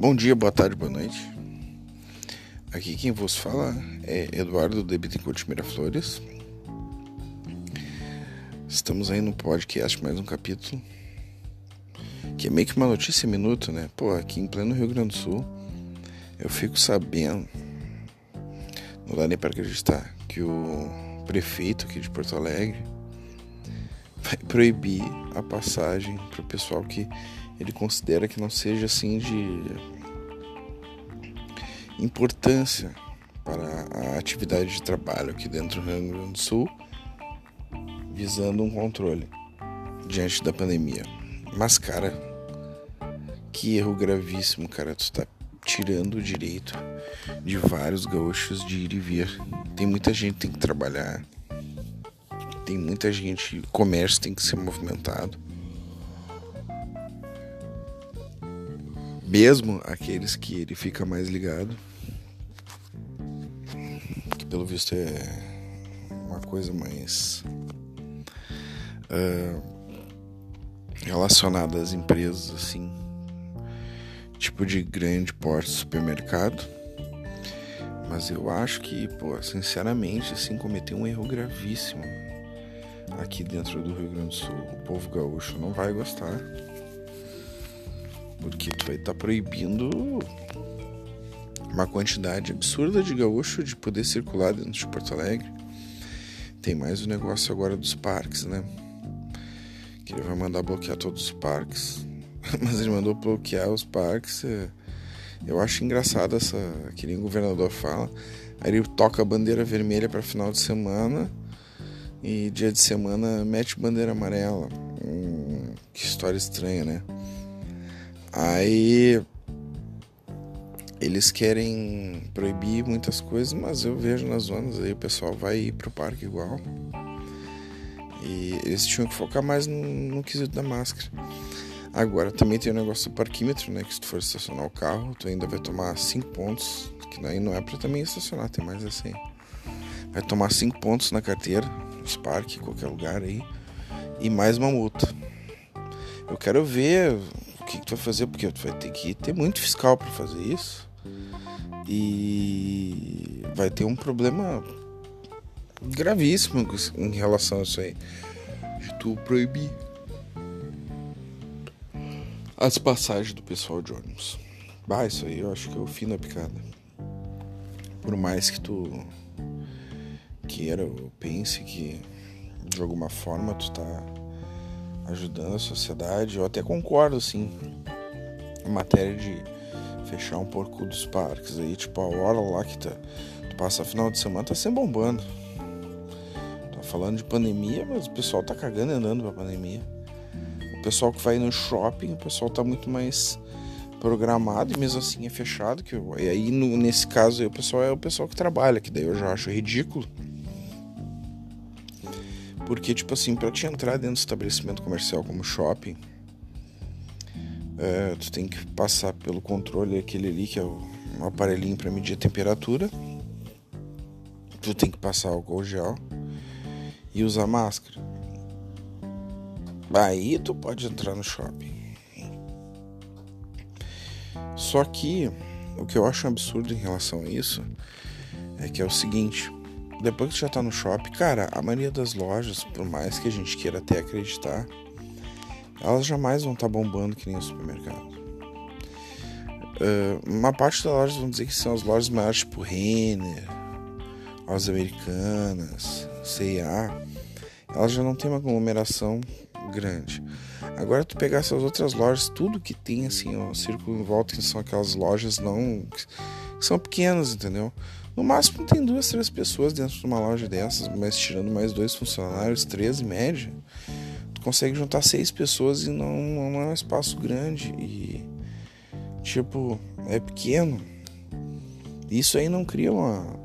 Bom dia, boa tarde, boa noite. Aqui quem vos fala é Eduardo de Bittencourt Miraflores. Estamos aí no podcast, mais um capítulo. Que é meio que uma notícia minuto, né? Pô, aqui em pleno Rio Grande do Sul, eu fico sabendo, não dá nem para acreditar, que o prefeito aqui de Porto Alegre vai proibir a passagem para o pessoal que ele considera que não seja assim de importância para a atividade de trabalho aqui dentro do Rio Grande do Sul, visando um controle diante da pandemia. Mas, cara, que erro gravíssimo, cara. Tu tá tirando o direito de vários gaúchos de ir e vir. Tem muita gente que tem que trabalhar. Tem muita gente, o comércio tem que ser movimentado. Mesmo aqueles que ele fica mais ligado. Que pelo visto é uma coisa mais uh, relacionada às empresas assim tipo de grande porte supermercado. Mas eu acho que, pô, sinceramente, assim, cometeu um erro gravíssimo aqui dentro do Rio Grande do Sul. O povo gaúcho não vai gostar. Porque tu vai estar tá proibindo uma quantidade absurda de gaúcho de poder circular dentro de Porto Alegre. Tem mais o negócio agora dos parques, né? Que ele vai mandar bloquear todos os parques. Mas ele mandou bloquear os parques. É, eu acho engraçado essa. Que nem o governador fala. Aí ele toca a bandeira vermelha para final de semana. E dia de semana mete bandeira amarela. Hum, que história estranha, né? Aí eles querem proibir muitas coisas, mas eu vejo nas zonas aí o pessoal vai ir pro parque igual. E eles tinham que focar mais no, no quesito da máscara. Agora também tem o negócio do parquímetro, né? Que se tu for estacionar o carro, tu ainda vai tomar 5 pontos. Que daí não é pra também estacionar, tem mais assim. Vai tomar 5 pontos na carteira, nos parques, qualquer lugar aí. E mais uma multa. Eu quero ver que, que tu vai fazer, porque tu vai ter que ter muito fiscal para fazer isso. E vai ter um problema gravíssimo em relação a isso aí. De tu proibir as passagens do pessoal de ônibus. Bah, isso aí eu acho que é o fim da picada. Por mais que tu queira ou pense que de alguma forma tu tá ajudando a sociedade, eu até concordo assim em matéria de fechar um pouco dos parques aí, tipo a hora lá que tá, tu passa final de semana tá sempre bombando. Tá falando de pandemia, mas o pessoal tá cagando e andando pra pandemia. O pessoal que vai no shopping, o pessoal tá muito mais programado e mesmo assim é fechado. Que e aí, no, nesse caso, aí, o pessoal é o pessoal que trabalha, que daí eu já acho ridículo. Porque, tipo assim, pra te entrar dentro do estabelecimento comercial como shopping, é, tu tem que passar pelo controle aquele ali, que é um aparelhinho para medir a temperatura. Tu tem que passar álcool gel e usar máscara. Aí tu pode entrar no shopping. Só que o que eu acho um absurdo em relação a isso é que é o seguinte: depois que já tá no shopping, cara, a maioria das lojas, por mais que a gente queira até acreditar, elas jamais vão estar tá bombando que nem o supermercado. Uh, uma parte das lojas vão dizer que são as lojas maiores, tipo Renner, lojas americanas, C&A. Elas já não tem uma aglomeração grande. Agora tu pegar essas outras lojas, tudo que tem assim, o círculo em volta, que são aquelas lojas não que são pequenas, entendeu? No máximo tem duas, três pessoas dentro de uma loja dessas, mas tirando mais dois funcionários, três em média, tu consegue juntar seis pessoas e não, não é um espaço grande e tipo, é pequeno. Isso aí não cria uma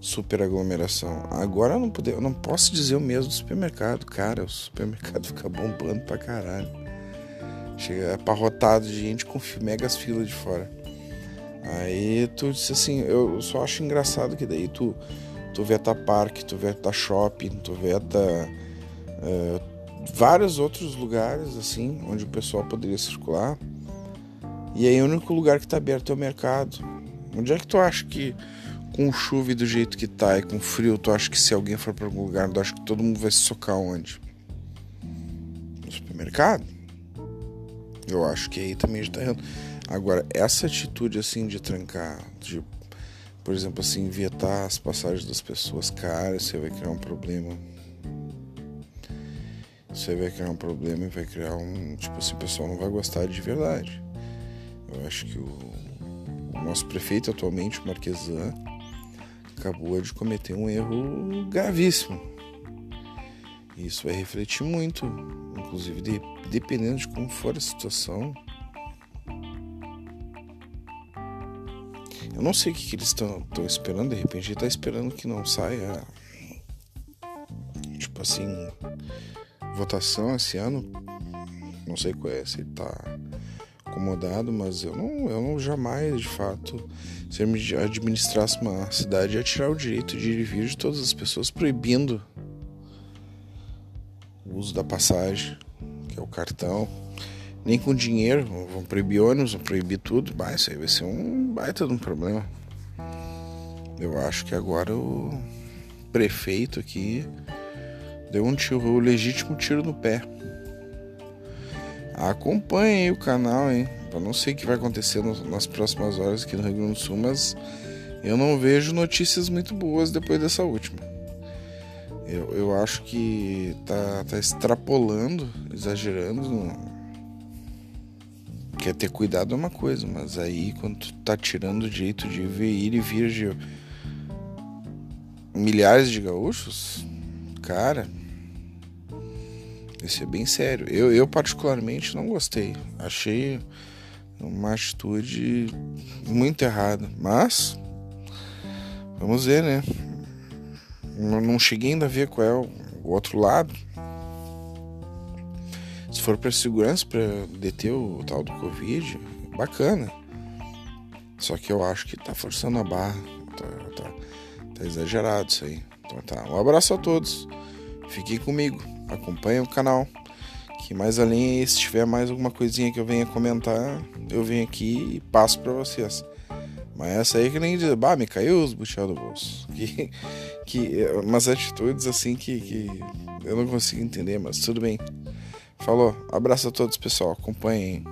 super aglomeração. Agora eu não, poder, eu não posso dizer o mesmo do supermercado. Cara, o supermercado fica bombando pra caralho. Chega aparrotado de gente com megas filas de fora. Aí tu disse assim, eu só acho engraçado que daí tu, tu veta parque, tu veta shopping, tu veta uh, vários outros lugares assim, onde o pessoal poderia circular. E aí o único lugar que tá aberto é o mercado. Onde é que tu acha que com chuva e do jeito que tá e com frio, tu acha que se alguém for para algum lugar, tu acha que todo mundo vai se socar onde? No supermercado? Eu acho que aí também já tá errando. Agora, essa atitude assim de trancar, de, por exemplo, assim, vetar as passagens das pessoas, cara, você vai criar um problema. Você vai criar um problema e vai criar um. Tipo assim, o pessoal não vai gostar de verdade. Eu acho que o, o nosso prefeito atualmente, o Marquesan, acabou de cometer um erro gravíssimo. Isso vai refletir muito, inclusive de, dependendo de como for a situação. Eu não sei o que, que eles estão esperando, de repente ele está esperando que não saia. Tipo assim, votação esse ano. Não sei qual é, se ele tá acomodado, mas eu não, eu não jamais, de fato, se eu me administrasse uma cidade, ia tirar o direito de ir e vir de todas as pessoas, proibindo o uso da passagem, que é o cartão. Nem com dinheiro, vão proibir ônibus, vão proibir tudo. Bah, isso aí vai ser um baita de um problema. Eu acho que agora o prefeito aqui deu um tiro, o legítimo tiro no pé. Acompanhe aí o canal, hein? Eu não sei o que vai acontecer nas próximas horas aqui no Rio Grande do Sul, mas eu não vejo notícias muito boas depois dessa última. Eu, eu acho que tá, tá extrapolando, exagerando. Quer ter cuidado é uma coisa, mas aí quando tu tá tirando o direito de ver, ir e vir de milhares de gaúchos, cara, isso é bem sério. Eu, eu particularmente não gostei. Achei uma atitude muito errada. Mas vamos ver, né? Não cheguei ainda a ver qual é o outro lado. For para segurança, para deter o tal do Covid, bacana. Só que eu acho que tá forçando a barra. Tá, tá, tá exagerado isso aí. Então tá. Um abraço a todos. Fiquem comigo acompanha o canal. Que mais além, se tiver mais alguma coisinha que eu venha comentar, eu venho aqui e passo para vocês. Mas essa aí que nem diz, bah, me caiu os buchel do bolso. Que, que, umas atitudes assim que, que eu não consigo entender, mas tudo bem. Falou, abraço a todos, pessoal. Acompanhem.